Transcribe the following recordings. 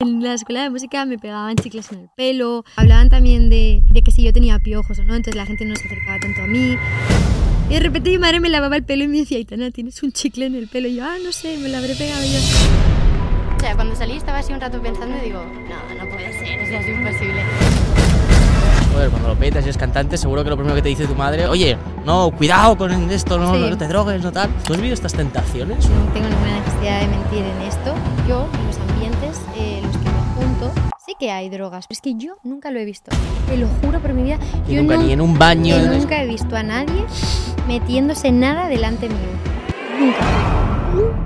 En la escuela de música me pegaban chicles en el pelo, hablaban también de, de que si yo tenía piojos o no, entonces la gente no se acercaba tanto a mí. Y de repente mi madre me lavaba el pelo y me decía, Aitana, tienes un chicle en el pelo. Y yo, ah, no sé, me lo habré pegado yo. O sea, cuando salí estaba así un rato pensando y digo, no, no puede ser, eso es imposible. Joder, cuando lo petas y eres cantante, seguro que lo primero que te dice tu madre, oye, no, cuidado con esto, no, Sí. no te drogues, no tal. ¿Tú has vivido estas tentaciones? No tengo ninguna necesidad de mentir en esto. Yo, en los ambientes sí que hay drogas. Pero es que yo nunca lo he visto. Te lo juro por mi vida. Y yo nunca, nun- ni en un baño. yo en- nunca he visto a nadie metiéndose nada delante mío. Nunca.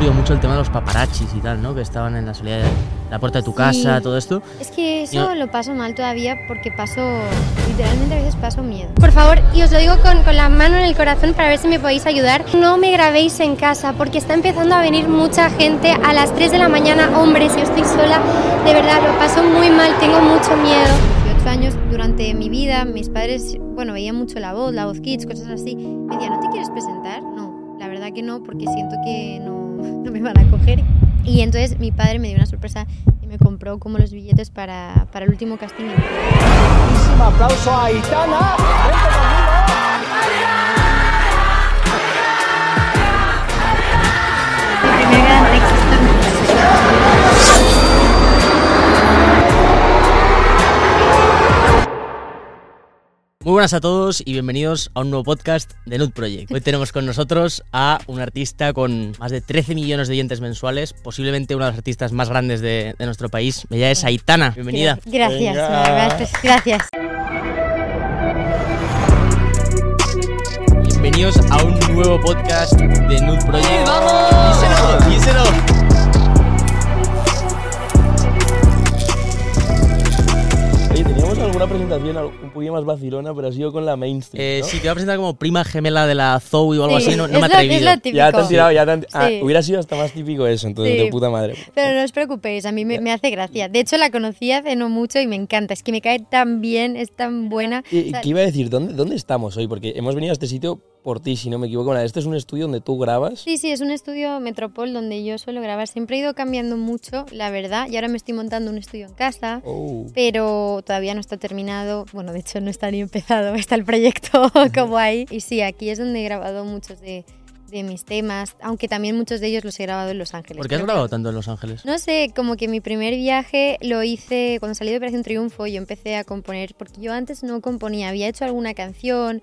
Sufrido mucho el tema de los paparachis y tal, ¿no? Que estaban en la salida de la puerta de tu Sí. casa, todo esto. Es que eso Yo- lo paso mal todavía porque paso, literalmente a veces paso miedo. Por favor, y os lo digo con, con la mano en el corazón para ver si me podéis ayudar, no me grabéis en casa porque está empezando a venir mucha gente a las 3 de la mañana, hombres, yo estoy sola, de verdad, lo paso muy mal, tengo mucho miedo. 18 años durante mi vida, mis padres, bueno, veían mucho la voz, la voz kids, cosas así. Me decían, ¿no te quieres presentar? No, la verdad que no, porque siento que no, no me van a coger. Y entonces mi padre me dio una sorpresa y me compró como los billetes para, para el último casting. Un aplauso a Aitana. Muy buenas a todos y bienvenidos a un nuevo podcast de Nude Project. Hoy tenemos con nosotros a un artista con más de 13 millones de oyentes mensuales, posiblemente uno de los artistas más grandes de, de nuestro país. Ella es Aitana. Bienvenida. Gracias, gracias. Bienvenidos a un nuevo podcast de Nude Project. ¡Vamos! ¡Díselo! ¡Díselo! Alguna presentación un poquito más vacilona, pero ha sido con la mainstream. Eh, ¿no? sí, te voy a presentar como prima gemela de la Zoe o algo Sí, así, no, no es me. Es lo típico. Ya te han tirado, ya te han- ah, Sí. hubiera sido hasta más típico eso, entonces, Sí. de puta madre. Pero no os preocupéis, a mí me, me hace gracia. De hecho, la conocí hace no mucho y me encanta. Es que me cae tan bien, es tan buena. ¿Y, O sea, ¿Qué iba a decir? ¿Dónde, ¿Dónde estamos hoy? Porque hemos venido a este sitio por ti, si no me equivoco. Nada, Este es un estudio donde tú grabas. Sí, sí, es un estudio Metropol donde yo suelo grabar. Siempre he ido cambiando mucho, la verdad. Y ahora me estoy montando un estudio en casa, Oh. pero todavía no está terminado. Bueno, de hecho no está ni empezado, está el proyecto como ahí. Y sí, aquí es donde he grabado muchos de, de mis temas, aunque también muchos de ellos los he grabado en Los Ángeles. ¿Por qué has grabado tanto en Los Ángeles? No sé, como que mi primer viaje lo hice cuando salí de Operación Triunfo. Yo empecé a componer, porque yo antes no componía, había hecho alguna canción,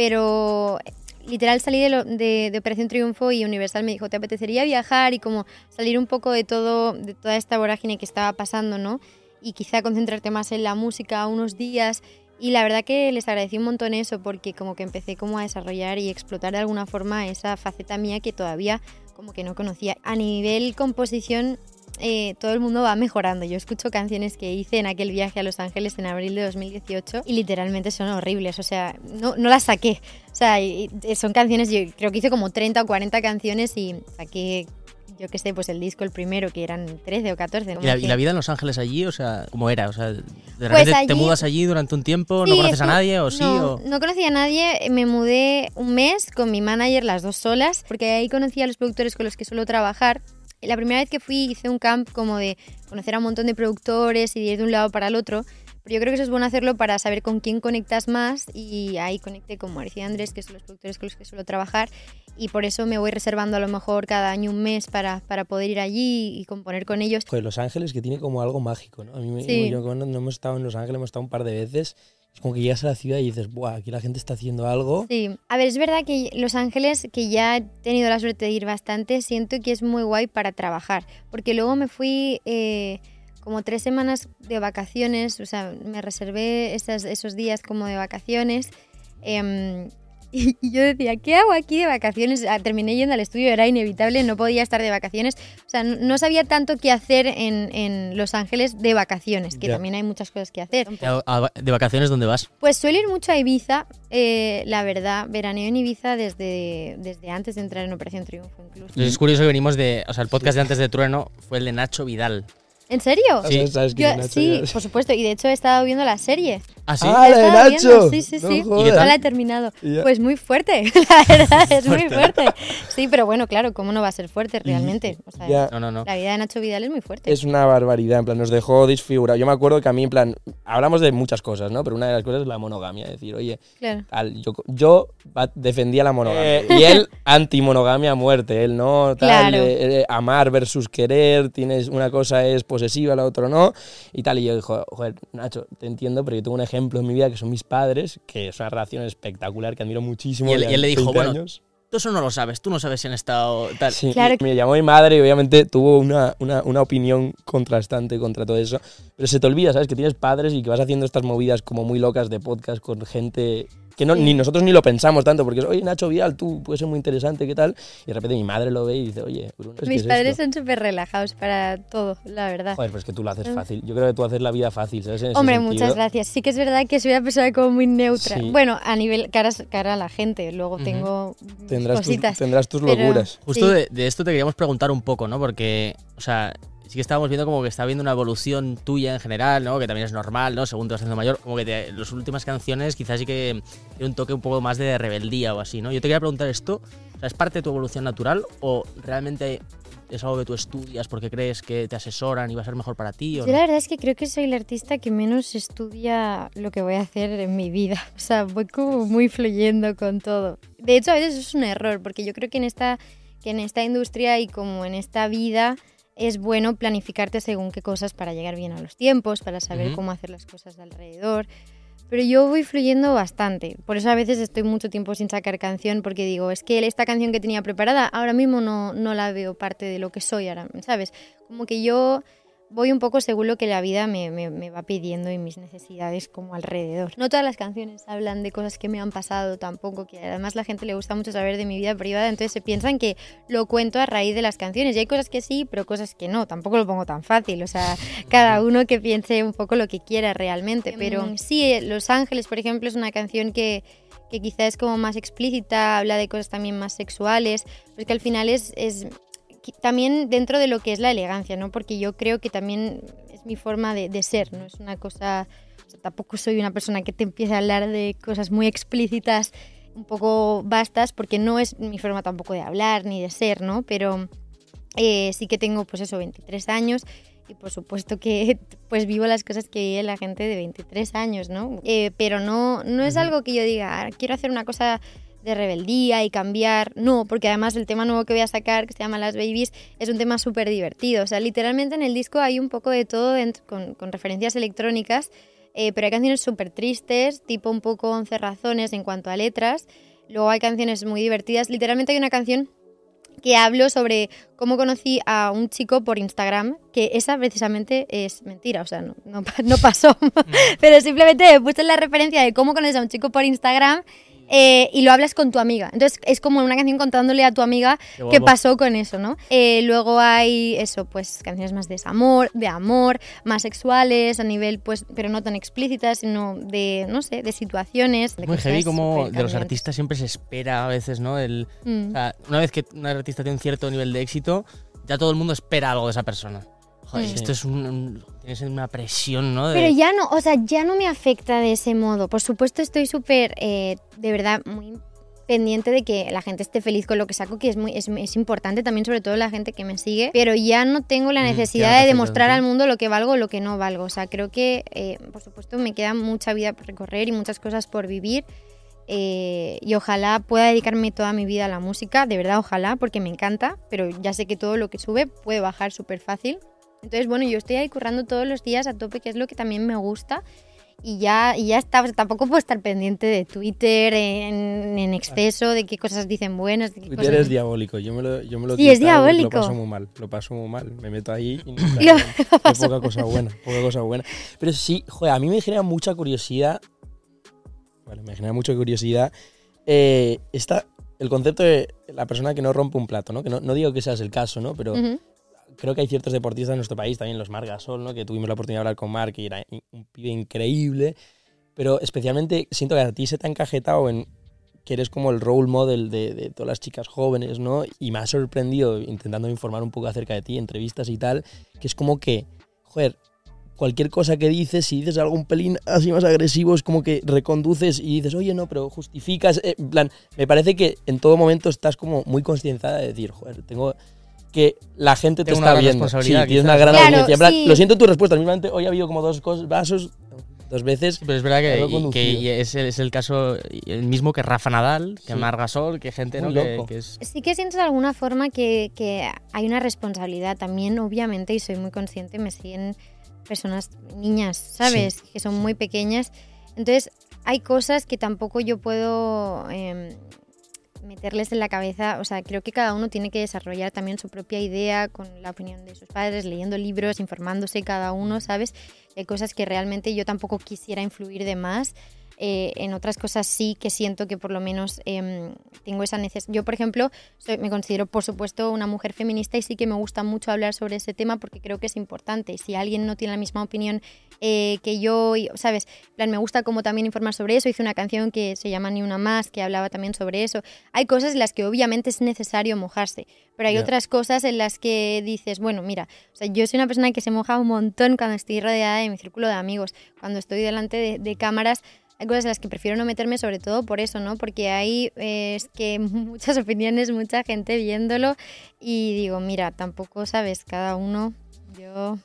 pero literal salí de, de Operación Triunfo y Universal me dijo, ¿te apetecería viajar y como salir un poco de todo, de toda esta vorágine que estaba pasando, ¿no? Y quizá concentrarte más en la música unos días. Y la verdad que les agradecí un montón eso porque como que empecé como a desarrollar y explotar de alguna forma esa faceta mía que todavía como que no conocía. A nivel composición, eh, todo el mundo va mejorando. Yo escucho canciones que hice en aquel viaje a Los Ángeles en abril de 2018 y literalmente son horribles. O sea, no, no las saqué. O sea, y- y son canciones, yo creo que hice como 30 o 40 canciones y saqué, yo qué sé, pues el disco, el primero, que eran 13 o 14. ¿no? ¿Y la, y la vida en Los Ángeles allí, o sea, cómo era? O sea, de Pues repente te allí- mudas allí durante un tiempo, Sí, no conoces a nadie o sí no, o... no conocía a nadie, me mudé un mes con mi manager, las dos solas, porque ahí conocí a los productores con los que suelo trabajar. La primera vez que fui hice un camp como de conocer a un montón de productores y de ir de un lado para el otro, pero yo creo que eso es bueno hacerlo para saber con quién conectas más y ahí conecté con Mauricio y Andrés, que son los productores con los que suelo trabajar y por eso me voy reservando a lo mejor cada año un mes para, para poder ir allí y componer con ellos. Joder, Los Ángeles que tiene como algo mágico, ¿no? A mí me, Sí. yo cuando no hemos estado en Los Ángeles, hemos estado un par de veces. Es como que llegas a la ciudad y dices, ¡buah! Aquí la gente está haciendo algo. Sí, a ver, es verdad que Los Ángeles, que ya he tenido la suerte de ir bastante, siento que es muy guay para trabajar, porque luego me fui eh, como tres semanas de vacaciones, o sea, me reservé esas- esos días como de vacaciones. em, y y yo decía, ¿qué hago aquí de vacaciones? Ah, Terminé yendo al estudio, era inevitable, no podía estar de vacaciones. O sea, no sabía tanto qué hacer en, en Los Ángeles de vacaciones, que Ya. también hay muchas cosas que hacer. ¿De vacaciones dónde vas? Pues suelo ir mucho a Ibiza, eh, la verdad, veraneo en Ibiza desde, desde antes de entrar en Operación Triunfo incluso. Es curioso que venimos de... O sea, el podcast de antes de Trueno fue el de Nacho Vidal. ¿En serio? Sí. ¿Sabes quién Yo- es Nacho sí, por supuesto. Y de hecho he estado viendo la serie. ¿Ah, sí? Ah, la de Estaba Nacho. viendo, Sí, sí, No sí. jodas. ¿Y qué No la he terminado. Ya. Pues muy fuerte, la verdad, es muy fuerte. Sí, pero bueno, claro, ¿cómo no va a ser fuerte realmente? O sea, Ya. No, no, no. la vida de Nacho Vidal es muy fuerte. Es una barbaridad, en plan, nos dejó desfigurado. Yo me acuerdo que a mí, en plan, hablamos de muchas cosas, ¿no? Pero una de las cosas es la monogamia. Es decir, oye, Claro. tal, yo, yo defendía la monogamia. y él, anti-monogamia a muerte. Él no, tal, Claro. eh, eh, amar versus querer. Tienes, una cosa es posesiva, la otra no. Y tal. Y yo dijo, joder, Nacho, te entiendo, pero yo tengo un ejemplo en mi vida que son mis padres, que es una relación espectacular, que admiro muchísimo. Y él- y él le dijo, 20 bueno, años. Tú eso no lo sabes, tú no sabes si han estado tal. Sí, Claro. me llamó mi madre y obviamente tuvo una, una, una opinión contrastante contra todo eso. Pero se te olvida, ¿sabes? Que tienes padres y que vas haciendo estas movidas como muy locas de podcast con gente que no, Sí. ni nosotros ni lo pensamos tanto, porque es, oye, Nacho Vidal, tú puedes ser muy interesante, ¿qué tal? Y de repente mi madre lo ve y dice, oye, Bruno, ¿qué Mis es padres esto? son súper relajados para todo, la verdad. Joder, pues que tú lo haces fácil. Yo creo que tú haces la vida fácil, ¿sabes? En Hombre, muchas gracias. Sí que es verdad que soy una persona como muy neutra. Sí. Bueno, a nivel cara, cara a la gente. Luego tengo Tendrás tus, cositas. tendrás tus pero- locuras. Justo Sí. de, de esto te queríamos preguntar un poco, ¿no? Porque, o sea, sí que estábamos viendo como que está habiendo una evolución tuya en general, ¿no? Que también es normal, ¿no? Según te vas haciendo mayor, como que te- las últimas canciones quizás sí que tiene un toque un poco más de rebeldía o así, ¿no? Yo te quería preguntar esto, o sea, ¿es parte de tu evolución natural o realmente es algo que tú estudias porque crees que te asesoran y va a ser mejor para ti o Yo no? la verdad es que creo que soy la artista que menos estudia lo que voy a hacer en mi vida. O sea, voy como muy fluyendo con todo. De hecho, a veces es un error, porque yo creo que en esta, que en esta industria y como en esta vida es bueno planificarte según qué cosas para llegar bien a los tiempos, para saber cómo hacer las cosas de alrededor. Pero yo voy fluyendo bastante. Por eso a veces estoy mucho tiempo sin sacar canción porque digo, es que esta canción que tenía preparada ahora mismo no, no la veo parte de lo que soy ahora, ¿sabes? Como que yo voy un poco según lo que la vida me, me- me va pidiendo y mis necesidades como alrededor. No todas las canciones hablan de cosas que me han pasado tampoco, que además la gente le gusta mucho saber de mi vida privada, entonces se piensan que lo cuento a raíz de las canciones. Y hay cosas que sí, pero cosas que no. Tampoco lo pongo tan fácil, o sea, cada uno que piense un poco lo que quiera realmente. Pero sí, eh, Los Ángeles, por ejemplo, es una canción que que quizá es como más explícita, habla de cosas también más sexuales, pero es que al final es, es también dentro de lo que es la elegancia, ¿no? Porque yo creo que también es mi forma de, de ser, ¿no? Es una cosa, o sea, tampoco soy una persona que te empiece a hablar de cosas muy explícitas, un poco vastas, porque no es mi forma tampoco de hablar ni de ser, ¿no? Pero eh, sí que tengo, pues eso, 23 años y por supuesto que pues vivo las cosas que vive la gente de 23 años, ¿no? Eh, pero no, no es algo que yo diga, "Ah, quiero hacer una cosa de rebeldía y cambiar. No, porque además el tema nuevo que voy a sacar, que se llama Las Babies, es un tema súper divertido. O sea, literalmente en el disco hay un poco de todo dentro- con, con referencias electrónicas, eh, pero hay canciones súper tristes, tipo un poco once razones en cuanto a letras. Luego hay canciones muy divertidas. Literalmente hay una canción que hablo sobre cómo conocí a un chico por Instagram, que esa precisamente es mentira, o sea, no, no, pa- no pasó, pero simplemente puse la referencia de cómo conoces a un chico por Instagram eh, y lo hablas con tu amiga. Entonces es como una canción contándole a tu amiga Qué pasó con eso, ¿no? Eh, luego hay eso, pues canciones más de desamor, de amor, más sexuales, a nivel, pues, pero no tan explícitas, sino de, no sé, de situaciones. de Muy heavy como de los artistas siempre se espera a veces, ¿no? El, Mm. o sea, una vez que un artista tiene un cierto nivel de éxito, ya todo el mundo espera algo de esa persona. Joder, Mm. esto es un, un- tienes una presión, ¿no? De- Pero ya no, o sea, ya no me afecta de ese modo. Por supuesto, estoy súper, eh, de verdad, muy pendiente de que la gente esté feliz con lo que saco, que es muy es, es importante también, sobre todo la gente que me sigue. Pero ya no tengo la Mm, necesidad te de demostrar al mundo lo que valgo o lo que no valgo. O sea, creo que, eh, por supuesto, me queda mucha vida por recorrer y muchas cosas por vivir. eh, y ojalá pueda dedicarme toda mi vida a la música, de verdad, ojalá, porque me encanta, pero ya sé que todo lo que sube puede bajar súper fácil. Entonces, bueno, yo estoy ahí currando todos los días a tope, que es lo que también me gusta. Y ya, y ya está, o sea, tampoco puedo estar pendiente de Twitter en, en exceso, de qué cosas dicen buenas, de qué Twitter cosas... es diabólico, yo me lo, yo me lo Sí, es diabólico. Lo paso muy mal, lo paso muy mal. Me meto ahí y no Lo hay poca cosa buena, poca cosa buena. Pero sí, joder, a mí me genera mucha curiosidad. Vale, me genera mucha curiosidad. eh, esta, el concepto de la persona que no rompe un plato, ¿no? Que no, no digo que seas el caso, ¿no? Pero Ujú. Creo que hay ciertos deportistas en nuestro país, también los Marc Gasol, ¿no? Que tuvimos la oportunidad de hablar con Marc y era un pibe increíble. Pero especialmente siento que a ti se te ha encajetado en que eres como el role model de, de todas las chicas jóvenes, ¿no? Y me ha sorprendido, intentando informar un poco acerca de ti, entrevistas y tal, que es como que, joder, cualquier cosa que dices, si dices algo un pelín así más agresivo, es como que reconduces y dices, oye, no, pero justificas. eh, en plan, me parece que en todo momento estás como muy concienciada de decir, joder, tengo que la gente te Tengo una está gran viendo. responsabilidad, Sí, tienes quizás. una gran Claro, audiencia. En plan, sí. Lo siento tu respuesta. Mismamente hoy ha habido como dos cosas, vasos, dos veces. Pero es verdad que, y- conducido. que y es, el, es el caso y el mismo que Rafa Nadal, que Sí. Marc Gasol, que gente Muy ¿no? que, loco. que es... Sí que siento de alguna forma que, que hay una responsabilidad también, obviamente, y soy muy consciente, me siguen personas, niñas, ¿sabes? Que son muy pequeñas. Entonces, hay cosas que tampoco yo puedo em, meterles en la cabeza. O sea, creo que cada uno tiene que desarrollar también su propia idea con la opinión de sus padres, leyendo libros, informándose cada uno, ¿sabes? Hay cosas que realmente yo tampoco quisiera influir de más. Eh, en otras cosas sí que siento que por lo menos em, tengo esa necesidad. Yo, por ejemplo, soy- me considero, por supuesto, una mujer feminista y sí que me gusta mucho hablar sobre ese tema porque creo que es importante. Si alguien no tiene la misma opinión eh, que yo, y- ¿sabes? En plan, me gusta como también informar sobre eso. Hice una canción que se llama Ni una más, que hablaba también sobre eso. Hay cosas en las que obviamente es necesario mojarse, pero hay otras cosas en las que dices, bueno, mira, o sea, yo soy una persona que se moja un montón cuando estoy rodeada de mi círculo de amigos, cuando estoy delante de, de cámaras. Hay cosas en las que prefiero no meterme, sobre todo por eso, ¿no? Porque hay eh, es que muchas opiniones, mucha gente viéndolo y digo, mira, tampoco sabes, cada uno, yo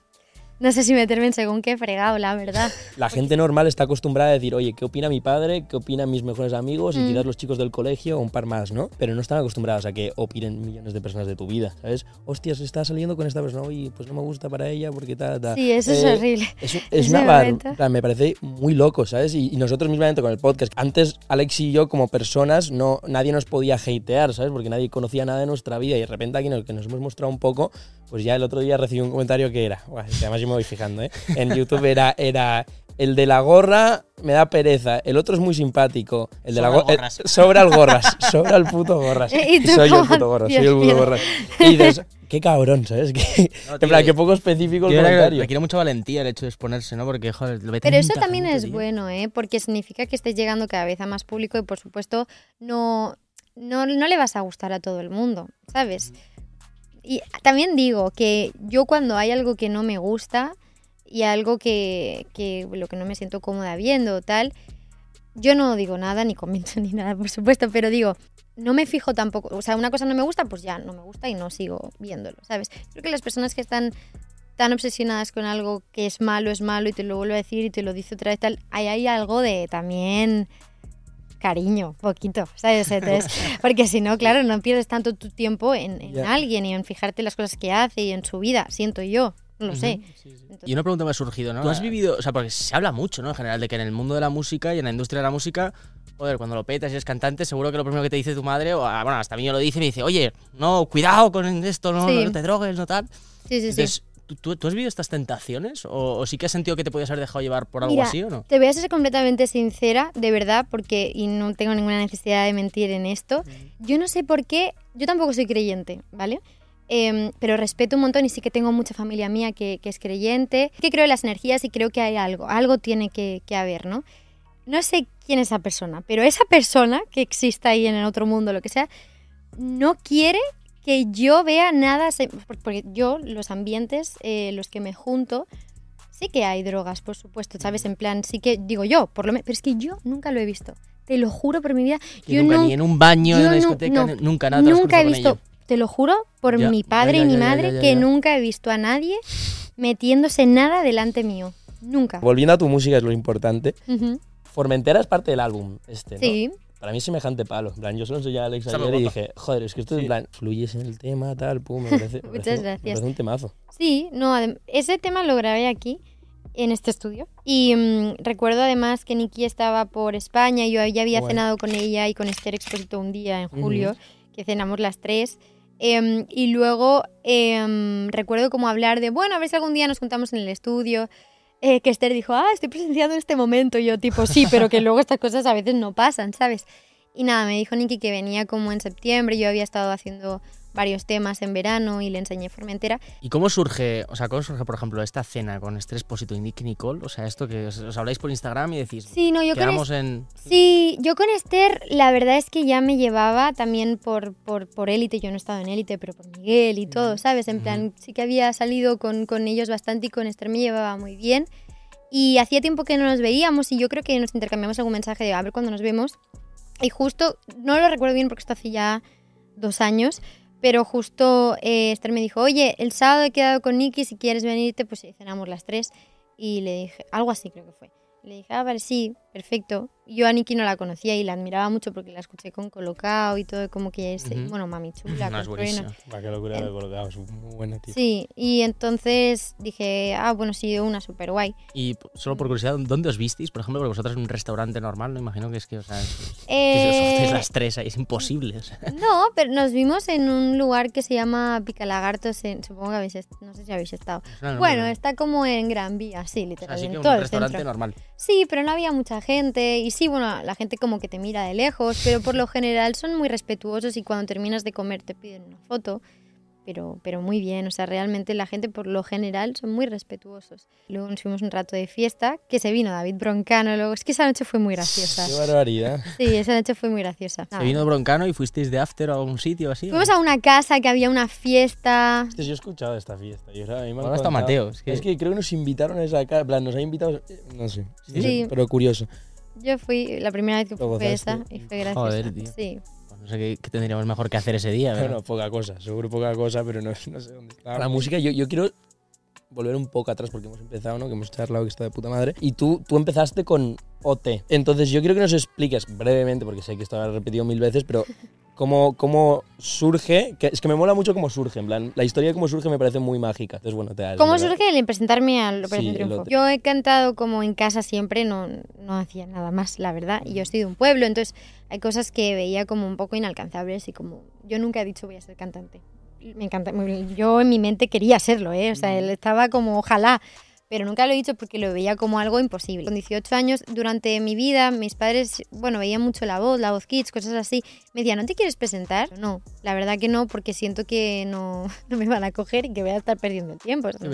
no sé si meterme en según qué fregado, la verdad. La gente normal está acostumbrada a decir, oye, ¿qué opina mi padre? ¿Qué opinan mis mejores amigos? Y Mm. quizás los chicos del colegio o un par más, ¿no? Pero no están acostumbrados a que opinen millones de personas de tu vida, ¿sabes? Hostias, está saliendo con esta persona y pues no me gusta para ella porque tal, tal. Sí, eso es Eh, horrible. Es, una bar- me parece muy loco, ¿sabes? Y, y nosotros mismamente con el podcast, antes Alex y yo como personas, no, nadie nos podía hatear, ¿sabes? Porque nadie conocía nada de nuestra vida y de repente aquí nos, que nos hemos mostrado un poco, pues ya el otro día recibí un comentario que era, que además yo me voy fijando, ¿eh? En YouTube era, era el de la gorra me da pereza, el otro es muy simpático, el de la Sobra el gorra... eh, gorras. sobra el gorras, sobra el puto gorras. ¿Y tú soy yo el puto gorras, soy el puto gorras. Y dices, qué cabrón, ¿sabes? Que, No, en tío, plan, qué poco específico el comentario. requiere mucha valentía el hecho de exponerse, ¿no? Porque, joder, lo ve Pero eso también gente, es tío. bueno, ¿eh? Porque significa que estés llegando cada vez a más público y, por supuesto, no, no, no le vas a gustar a todo el mundo, ¿sabes? Y también digo que yo cuando hay algo que no me gusta y algo que, que lo que no me siento cómoda viendo o tal, yo no digo nada, ni comento ni nada, por supuesto, pero digo, no me fijo tampoco, o sea, una cosa no me gusta, pues ya no me gusta y no sigo viéndolo, ¿sabes? Creo que las personas que están tan obsesionadas con algo que es malo, es malo y te lo vuelvo a decir y te lo dice otra vez tal, ahí hay algo de también cariño, poquito, ¿sabes? Entonces, porque si no, claro, no pierdes tanto tu tiempo en, en alguien y en fijarte las cosas que hace y en su vida, siento yo, no lo sé. Entonces, Y una pregunta me ha surgido, ¿no? ¿Tú has vivido, o sea, porque se habla mucho, ¿no? En general, de que en el mundo de la música y en la industria de la música, joder, cuando lo petas y eres cantante, seguro que lo primero que te dice tu madre, o ah, bueno, hasta a mí me lo dice, me dice, oye, no, cuidado con esto, no, Sí. no te drogues, no tal. sí, sí, sí. ¿Tú, tú, tú has vivido estas tentaciones? ¿O, o sí que has sentido que te podías haber dejado llevar por algo Mira, así o no? Te voy a ser completamente sincera, de verdad, porque y no tengo ninguna necesidad de mentir en esto. Yo no sé por qué, yo tampoco soy creyente, ¿vale? Em, pero respeto un montón y sí que tengo mucha familia mía que, que es creyente, que creo en las energías y creo que hay algo, algo tiene que, que haber, ¿no? No sé quién es esa persona, pero esa persona que exista ahí en el otro mundo, lo que sea, no quiere que yo vea nada, porque yo, los ambientes, eh, los que me junto, sí que hay drogas, por supuesto, ¿sabes? En plan, sí que, digo yo, por lo menos, pero es que yo nunca lo he visto. Te lo juro por mi vida. Yo nunca, nun- ni en un baño, en una discoteca, no, nunca nada. nunca he visto, te lo juro, por Ya, mi padre ya, y mi madre, que nunca he visto a nadie metiéndose nada delante mío. Nunca. Volviendo a tu música es lo importante. Formentera es parte del álbum este, ¿no? Sí. Para mí es semejante palo. En plan, yo se lo enseñé a Alex ayer y dije, joder, es que esto Sí. en plan, fluyes en el tema, tal, pum, me parece, me Muchas parece- me gracias. parece un temazo. Sí, no, ese tema lo grabé aquí, en este estudio. Y mm, recuerdo además que Nikki estaba por España, yo ya había Guay. cenado con ella y con Esther Exposito un día en julio, que cenamos las tres. Em, y luego em, recuerdo como hablar de, bueno, a ver si algún día nos juntamos en el estudio. Eh, que Esther dijo, ah, estoy presenciando este momento. Y yo, tipo, sí, pero que luego estas cosas a veces no pasan, ¿sabes? Y nada, me dijo Nikki que venía como en septiembre. Yo había estado haciendo varios temas en verano y le enseñé Formentera. ¿Y cómo surge, o sea, cómo surge, por ejemplo, esta cena con Estrés Posito y Nick Nicole? O sea, esto que os, os habláis por Instagram y decís, Sí, no, yo con quedamos en... Sí, yo con Esther, la verdad es que ya me llevaba también por, por, por élite, yo no he estado en élite, pero por Miguel y todo, ¿sabes? En plan, sí que había salido con, con ellos bastante y con Esther me llevaba muy bien. Y hacía tiempo que no nos veíamos y yo creo que nos intercambiamos algún mensaje de a ver cuándo nos vemos. Y justo, no lo recuerdo bien porque esto hace ya dos años, pero justo eh, Esther me dijo, oye, el sábado he quedado con Nicky, si quieres venirte, pues cenamos las tres. Y le dije, algo así creo que fue. Le dije, ah, vale, sí, perfecto. Yo a Nikki no la conocía y la admiraba mucho porque la escuché con Colocao y todo, como que es, Ujú. bueno, mami chula, No, es buenísimo. Va, qué locura de colocado, es muy buena, tío. Sí, y entonces dije, ah, bueno, sí, una super guay. Y solo por curiosidad, ¿dónde os visteis? Por ejemplo, porque vosotros en un restaurante normal, no imagino que es que, o sea, es- que Eh, hacéis las tres ahí, es imposible. o sea. No, pero nos vimos en un lugar que se llama Picalagartos, en, supongo que habéis, no sé si habéis estado. Bueno, está como en Gran Vía, sí, O literal, sea, sí en que un todo el restaurante centro. normal. Sí, pero no había mucha gente y sí, bueno, la gente como que te mira de lejos, pero por lo general son muy respetuosos y cuando terminas de comer te piden una foto, pero, pero muy bien, o sea, realmente la gente por lo general son muy respetuosos. Luego nos fuimos un rato de fiesta, que se vino David Broncano, luego es que esa noche fue muy graciosa. Qué barbaridad. Sí, esa noche fue muy graciosa. Se vino Broncano y fuisteis de after a algún sitio así. Fuimos a una casa que había una fiesta. Hostia, yo he escuchado esta fiesta. Y ahora, a mí me Ahora está. Mateo, es que- creo que nos invitaron a esa casa. En plan, nos ha invitado. eh, No sé. Sí. Pero curioso. Yo fui, la primera vez que fui fue esa y fue graciosa. Joder, tío. Sí. No sé qué, qué tendríamos mejor que hacer ese día. ¿verdad? Bueno, poca cosa. Seguro poca cosa, pero no, no sé dónde está. La música, yo, yo quiero volver un poco atrás porque hemos empezado, ¿no? Que hemos charlado que está de puta madre. Y tú, tú empezaste con OT. Entonces yo quiero que nos expliques brevemente, porque sé que esto lo has repetido mil veces, pero cómo, cómo surge. Que, es que me mola mucho cómo surge. En plan, la historia de cómo surge me parece muy mágica. Entonces, bueno, te das. ¿Cómo ¿verdad? surge el presentarme al Operación Sí, Triunfo? Yo he cantado como en casa siempre, no, no hacía nada más, la verdad. Y yo soy de un pueblo, entonces hay cosas que veía como un poco inalcanzables y como yo nunca he dicho voy a ser cantante. Me encanta, yo en mi mente quería serlo, ¿eh? O sea, él estaba como ojalá, pero nunca lo he dicho porque lo veía como algo imposible. Con 18 años, durante mi vida, mis padres, bueno, veían mucho la voz, la voz kids, cosas así. Me decían, ¿no te quieres presentar? No, la verdad que no, porque siento que no, no me van a coger y que voy a estar perdiendo tiempo. Esto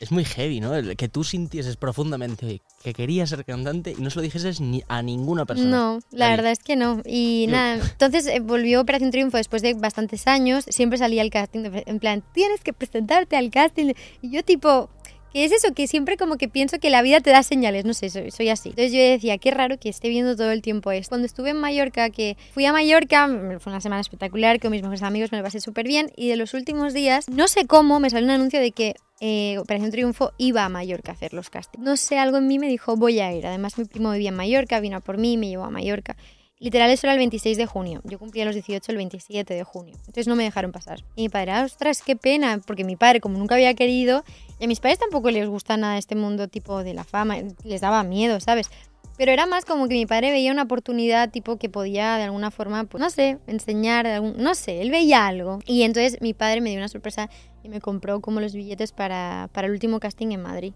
Es muy heavy, ¿no? El que tú sintieses profundamente que querías ser cantante y no se lo dijeses ni a ninguna persona. No, la verdad es que no. Y nada, entonces eh, volvió Operación Triunfo después de bastantes años. Siempre salía al casting, de- en plan, tienes que presentarte al casting. Y yo tipo, ¿qué es eso? Que siempre como que pienso que la vida te da señales, no sé, soy, soy así. Entonces yo decía, qué raro que esté viendo todo el tiempo esto. Cuando estuve en Mallorca, que fui a Mallorca, fue una semana espectacular, con mis mejores amigos me lo pasé súper bien. Y de los últimos días, no sé cómo, me salió un anuncio de que eh, Operación Triunfo iba a Mallorca a hacer los castings. No sé, algo en mí me dijo, voy a ir. Además, mi primo vivía en Mallorca, vino a por mí, me llevó a Mallorca. Literal, eso era el 26 de junio. Yo cumplía los 18 el 27 de junio. Entonces no me dejaron pasar. Y mi padre, "Ah, ostras, qué pena, porque mi padre, como nunca había querido, y a mis padres tampoco les gusta nada este mundo tipo de la fama, les daba miedo, ¿sabes? Pero era más como que mi padre veía una oportunidad tipo que podía de alguna forma, pues no sé, enseñar, de algún- no sé, él veía algo. Y entonces mi padre me dio una sorpresa y me compró como los billetes para, para el último casting en Madrid.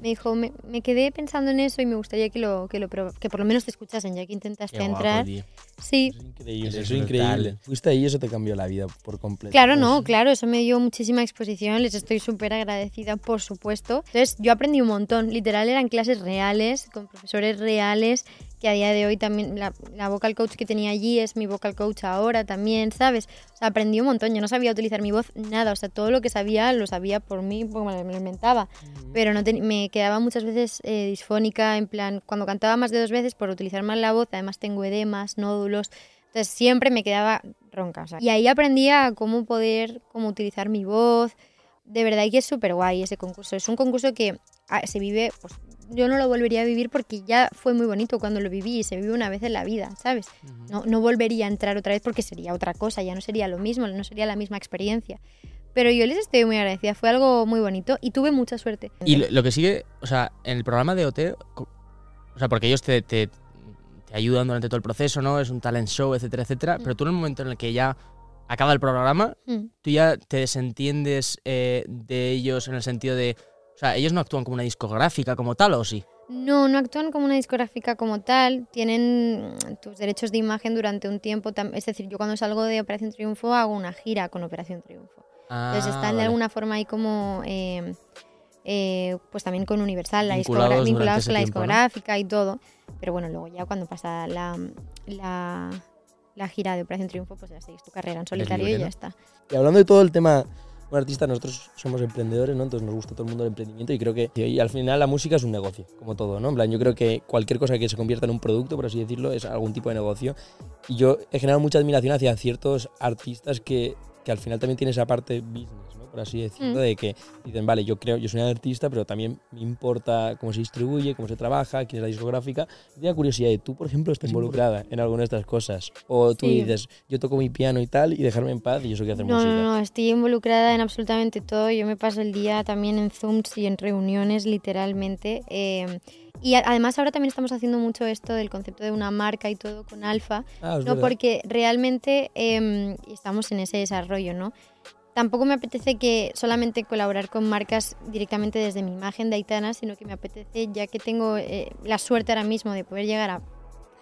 Me dijo, me, me quedé pensando en eso y me gustaría que lo, que lo que por lo menos te escuchasen ya que intentaste Qué entrar. tío. Sí, Es increíble, Eso es increíble. Fuiste ahí y eso te cambió la vida por completo. Claro, no, claro, eso me dio muchísima exposición, les estoy súper agradecida, por supuesto. Entonces, yo aprendí un montón, literal eran clases reales, con profesores reales, que a día de hoy también la, la vocal coach que tenía allí es mi vocal coach ahora también, ¿sabes? O sea, aprendí un montón, yo no sabía utilizar mi voz, nada, o sea, todo lo que sabía lo sabía por mí, porque me lo inventaba, pero no me quedaba muchas veces eh, disfónica, en plan, cuando cantaba más de dos veces por utilizar mal la voz, además tengo edemas, nódulos, entonces siempre me quedaba ronca. o sea, y ahí aprendí a cómo poder, cómo utilizar mi voz. De verdad que es súper guay ese concurso. Es un concurso que ah, se vive, pues yo no lo volvería a vivir porque ya fue muy bonito cuando lo viví y se vive una vez en la vida, ¿sabes? No, no volvería a entrar otra vez porque sería otra cosa, ya no sería lo mismo, no sería la misma experiencia. Pero yo les estoy muy agradecida, fue algo muy bonito y tuve mucha suerte. Y lo, lo que sigue, o sea, en el programa de OT, o sea, porque ellos te, te, te ayudan durante todo el proceso, ¿no? Es un talent show, etcétera, etcétera. Mm. Pero tú en el momento en el que ya acaba el programa, Mm. tú ya te desentiendes eh, de ellos en el sentido de. O sea, ellos no actúan como una discográfica como tal, ¿o sí? No, no actúan como una discográfica como tal, tienen mm, tus derechos de imagen durante un tiempo, es decir, yo cuando salgo de Operación Triunfo hago una gira con Operación Triunfo. Entonces Ah, están de alguna forma ahí como, eh, eh, pues también con Universal, la Vinculados con la tiempo, ¿no? discográfica y todo. Pero bueno, luego ya cuando pasa la, la, la gira de Operación Triunfo, pues ya seguís tu carrera en solitario libre, y ya ¿no? está. Y hablando de todo el tema, un artista, nosotros somos emprendedores, ¿no? Entonces nos gusta todo el mundo del emprendimiento y creo que al final la música es un negocio, como todo, ¿no? En plan, yo creo que cualquier cosa que se convierta en un producto, por así decirlo, es algún tipo de negocio. Y yo he generado mucha admiración hacia ciertos artistas que, que al final también tienen esa parte business. Por así decirlo, Mm. de que dicen, vale, yo creo, yo soy un artista, pero también me importa cómo se distribuye, cómo se trabaja, quién es la discográfica. Tenía curiosidad de tú, por ejemplo, estás involucrada en alguna de estas cosas. O tú Sí. dices, yo toco mi piano y tal, y dejarme en paz y yo sé que hacer No, música. no, no, estoy involucrada en absolutamente todo. Yo me paso el día también en Zooms y en reuniones, literalmente. eh, y a- además ahora también estamos haciendo mucho esto del concepto de una marca y todo con Alfa. Ah, No, verdad. porque realmente em, estamos en ese desarrollo, ¿no? Tampoco me apetece que solamente colaborar con marcas directamente desde mi imagen de Aitana, sino que me apetece, ya que tengo eh, la suerte ahora mismo de poder llegar a,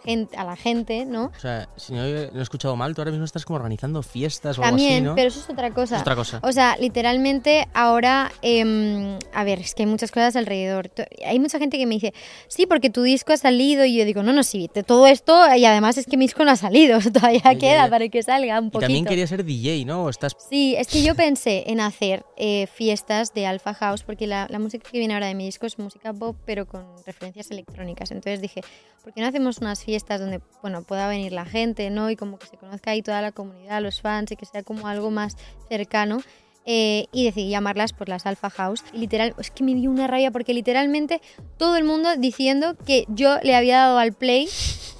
gente, a la gente, ¿no? O sea, si no, he- no he escuchado mal, tú ahora mismo estás como organizando fiestas o algo También, así, ¿no? pero eso es otra cosa. Es otra cosa. O sea, literalmente ahora, em, a ver, es que hay muchas cosas alrededor. Hay mucha gente que me dice, sí, porque tu disco ha salido. Y yo digo, no, no, sí, todo esto, y además es que mi disco no ha salido, todavía queda para que salga un Y poquito. también quería ser DJ, ¿no? Estás... Sí, es que yo pensé en hacer eh, fiestas de Alpha House, porque la, la música que viene ahora de mi disco es música pop, pero con referencias electrónicas. Entonces dije, ¿por qué no hacemos unas fiestas donde bueno, pueda venir la gente, ¿no? Y como que se conozca ahí toda la comunidad, los fans, y que sea como algo más cercano. Eh, y decidí llamarlas por las Alpha House. Y literal, es que me dio una rabia porque literalmente todo el mundo diciendo que yo le había dado al play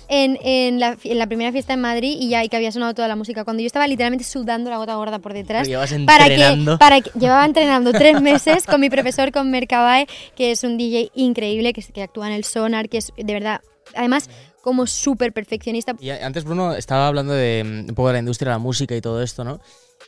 en, en la, en la primera fiesta en Madrid y ya y que había sonado toda la música. Cuando yo estaba literalmente sudando la gota gorda por detrás. Para que, para que llevaba entrenando tres meses con mi profesor, con Mercabae, que es un DJ increíble, que, que actúa en el Sonar, que es de verdad, además, como súper perfeccionista. Y antes Bruno estaba hablando de mm, un poco de la industria de la música y todo esto, ¿no?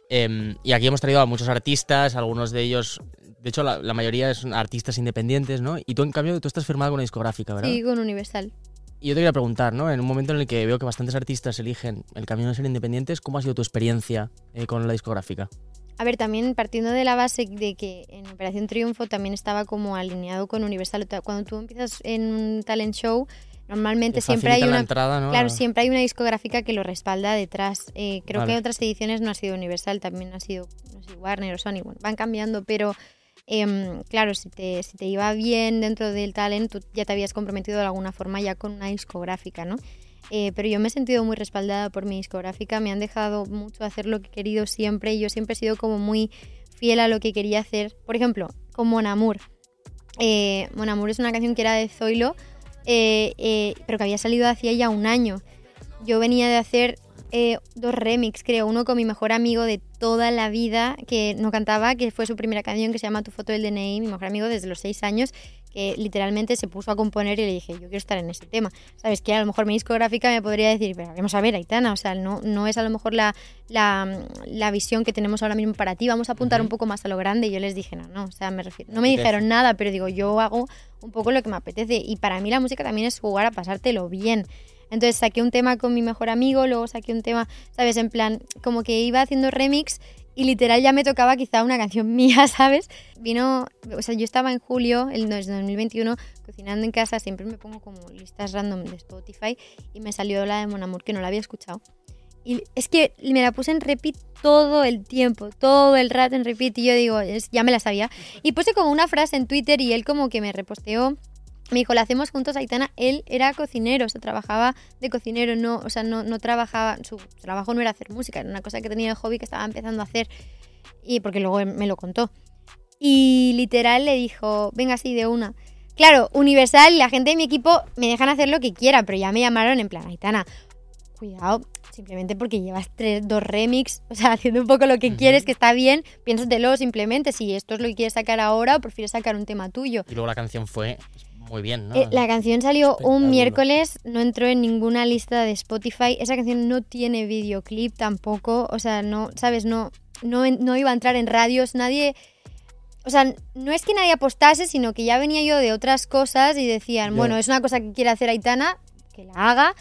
Em, y aquí hemos traído a muchos artistas, algunos de ellos, de hecho la, la mayoría son artistas independientes, ¿no? Y tú en cambio tú estás firmado con una discográfica, ¿verdad? Sí, con Universal. Y yo te quería preguntar, ¿no? En un momento en el que veo que bastantes artistas eligen el camino de ser independientes, ¿cómo ha sido tu experiencia eh, con la discográfica? A ver, también partiendo de la base de que en Operación Triunfo también estaba como alineado con Universal. Cuando tú empiezas en un talent show, normalmente Te siempre hay una entrada, ¿no? Claro, siempre hay una discográfica que lo respalda detrás. Eh, creo Vale. que otras ediciones no ha sido Universal, también ha sido no sé, Warner o Sony. Bueno, van cambiando, pero em, claro, si te, si te iba bien dentro del talent, tú ya te habías comprometido de alguna forma ya con una discográfica, ¿no? Eh, pero yo me he sentido muy respaldada por mi discográfica, me han dejado mucho hacer lo que he querido siempre y yo siempre he sido como muy fiel a lo que quería hacer. Por ejemplo, con Mon Amour. Eh, Mon Amour es una canción que era de Zoilo, eh, eh, pero que había salido hacía ya un año. Yo venía de hacer eh, dos remix, creo, uno con mi mejor amigo de toda la vida, que no cantaba, que fue su primera canción, que se llama Tu foto del DNI, mi mejor amigo desde los seis años, que literalmente se puso a componer y le dije, yo quiero estar en ese tema. Sabes que a lo mejor mi discográfica me podría decir, pero vamos a ver, Aitana, o sea, no, no es a lo mejor la, la, la visión que tenemos ahora mismo para ti, vamos a apuntar un poco más a lo grande. Y yo les dije, no, no, o sea, me refiero, no me dijeron nada, pero digo, yo hago un poco lo que me apetece. Y para mí la música también es jugar a pasártelo bien. Entonces saqué un tema con mi mejor amigo, luego saqué un tema, ¿sabes? En plan, como que iba haciendo remix y literal ya me tocaba quizá una canción mía, ¿sabes? Vino, o sea, yo estaba en julio, el no, es 2021, cocinando en casa, siempre me pongo como listas random de Spotify y me salió la de Mon Amour que no la había escuchado. Y es que me la puse en repeat todo el tiempo, todo el rato en repeat y yo digo, es- ya me la sabía. Y puse como una frase en Twitter y él como que me reposteó me dijo, la hacemos juntos, Aitana. Él era cocinero, o sea, trabajaba de cocinero, no, o sea, no, no trabajaba, su trabajo no era hacer música, era una cosa que tenía de hobby que estaba empezando a hacer. Y porque luego me lo contó. Y literal le dijo, venga así de una. Claro, Universal la gente de mi equipo me dejan hacer lo que quiera, pero ya me llamaron en plan, Aitana, cuidado, simplemente porque llevas tres, dos remix, o sea, haciendo un poco lo que Ujú. quieres, que está bien, piénsatelo simplemente, si esto es lo que quieres sacar ahora o prefieres sacar un tema tuyo. Y luego la canción fue muy bien, ¿no? Eh, la canción salió un miércoles, no entró en ninguna lista de Spotify. Esa canción no tiene videoclip tampoco, o sea, no, sabes, no, no, no iba a entrar en radios, nadie. o sea, no es que nadie apostase, sino que ya venía yo de otras cosas y decían, bueno, es una cosa que quiere hacer Aitana, que la haga.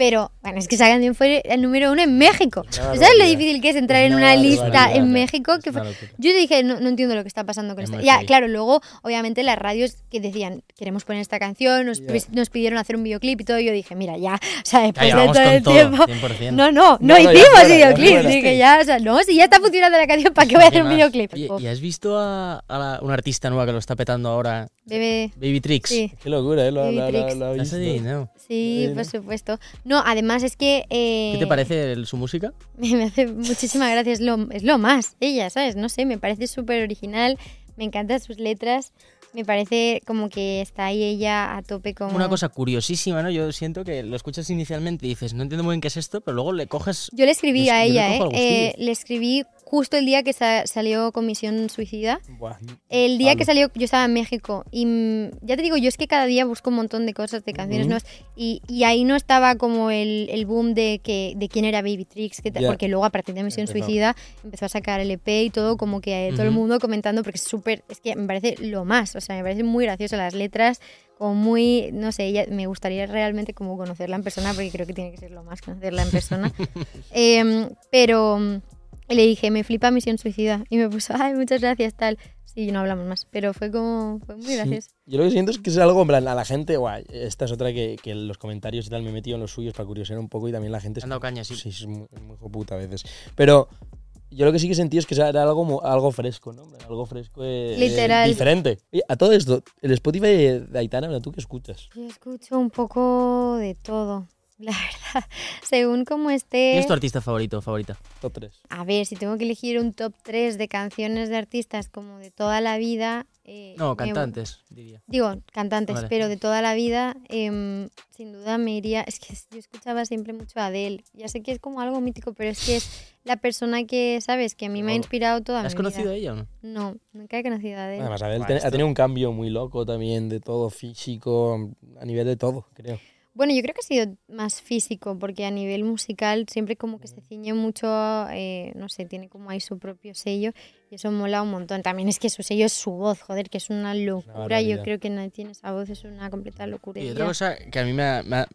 Pero, bueno, es que esa canción fue el número uno en México. ¿Sabes lo difícil que es entrar en Una una lista en México? Que fue- yo dije, no, no entiendo lo que está pasando con Es esta. muy Ya, claro, luego, obviamente, las radios que decían, queremos poner esta canción, nos, nos pidieron hacer un videoclip y todo. y Yo dije, mira, ya, o sea, después de todo el todo, tiempo. 100%. No, no, no, No, hicimos videoclip. Dije, ya, o sea, no, si ya está funcionando la canción, ¿para qué voy a hacer un videoclip? ¿y has visto a, a la- una artista nueva que lo está petando ahora? Bebé, Baby Tricks. sí. Qué locura, ¿eh? Lo, Baby lo- lo- Tricks. lo he ¿Has visto. adivinado? Sí, Sí, por supuesto. No, además es que... eh, ¿Qué te parece el- su música? Me, hace muchísimas gracias. Es lo, es lo más, ella, ¿sabes? No sé, me parece súper original. Me encantan sus letras. Me parece como que está ahí ella a tope como... Una cosa curiosísima, ¿no? Yo siento que lo escuchas inicialmente y dices, no entiendo muy bien qué es esto, pero luego le coges... Yo le escribí a ella, ¿eh? Eh. Le escribí justo el día que sa- salió Comisión Suicida. Buah, El día que salió, yo estaba en México y mm, ya te digo, yo es que cada día busco un montón de cosas, de canciones nuevas y, y ahí no estaba como el, el boom de que de quién era Baby Tricks, que porque luego a partir de Misión Empezó. Suicida empezó a sacar el EP y todo, como que eh, todo el mundo comentando, porque es súper, es que me parece lo más, o sea, me parece muy gracioso las letras, como muy, no sé, ella- me gustaría realmente como conocerla en persona, porque creo que tiene que ser lo más conocerla en persona. Em, pero mm, le dije, me flipa Misión Suicida. Y me puso, ay, muchas gracias, tal. Sí, no hablamos más, pero fue como, fue muy gracioso. Yo lo que siento es que es algo, en plan, a la gente, guay, esta es otra que, que los comentarios y tal me he metido en los suyos para curiosear un poco y también la gente Te han dado caña, sí. Sí, es muy, muy puta a veces. Pero yo lo que sí que sentí es que era algo, algo fresco, ¿no? Algo fresco. eh, Literal. eh, diferente. Oye, a todo esto, el Spotify de Aitana. ¿tú qué escuchas? Yo escucho un poco de todo, la verdad. Según como ¿Quién esté... es tu artista favorito o favorita? Top 3. A ver, si tengo que elegir un top 3 de canciones de artistas como de toda la vida... eh, No, me- cantantes, diría. Digo, cantantes, Vale. pero de toda la vida, em, sin duda me iría. Es que yo escuchaba siempre mucho a Adele. Ya sé que es como algo mítico, pero es que es la persona que, ¿sabes? Que a mí me ha Claro. inspirado toda ¿La ¿Has mi conocido a vida. ella o no? No, nunca he conocido a Adele. Además, Adele ha tenido un cambio muy loco también de todo, físico, a nivel de todo, creo. Bueno, yo creo que ha sido más físico, porque a nivel musical siempre como que se ciñe mucho, eh, no sé, tiene como ahí su propio sello y eso mola un montón. También es que su sello es su voz, joder, que es una locura. Yo creo que nadie tiene esa voz, es una completa locura. Y otra cosa que a mí me ha, me ha-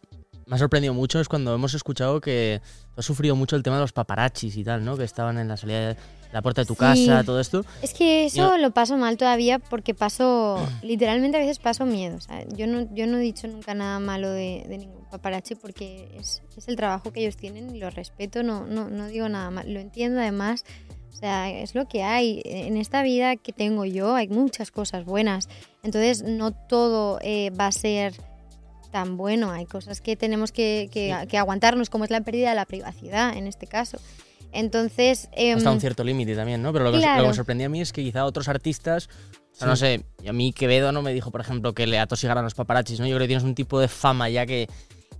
me ha sorprendido mucho es cuando hemos escuchado que has sufrido mucho el tema de los paparazzis y tal, ¿no? Que estaban en la salida de la puerta de tu Sí. casa, todo esto. Es que eso Yo- lo paso mal todavía porque paso, literalmente a veces paso miedo. o sea, yo, no, yo no he dicho nunca nada malo de, de ningún paparazzi porque es, es el trabajo que ellos tienen y lo respeto, no, no, no digo nada mal. Lo entiendo además, o sea, es lo que hay. En esta vida que tengo yo hay muchas cosas buenas. Entonces no todo eh, va a ser tan bueno. Hay cosas que tenemos que, que- que aguantarnos, como es la pérdida de la privacidad en este caso. Entonces... em, Hasta un cierto límite también, ¿no? Pero lo que, lo que claro. me sorprendía a mí es que quizá otros artistas, o sea, no sé, a mí Quevedo no me dijo, por ejemplo, que le atosigaran los paparazzis, ¿no? Yo creo que tienes un tipo de fama ya que,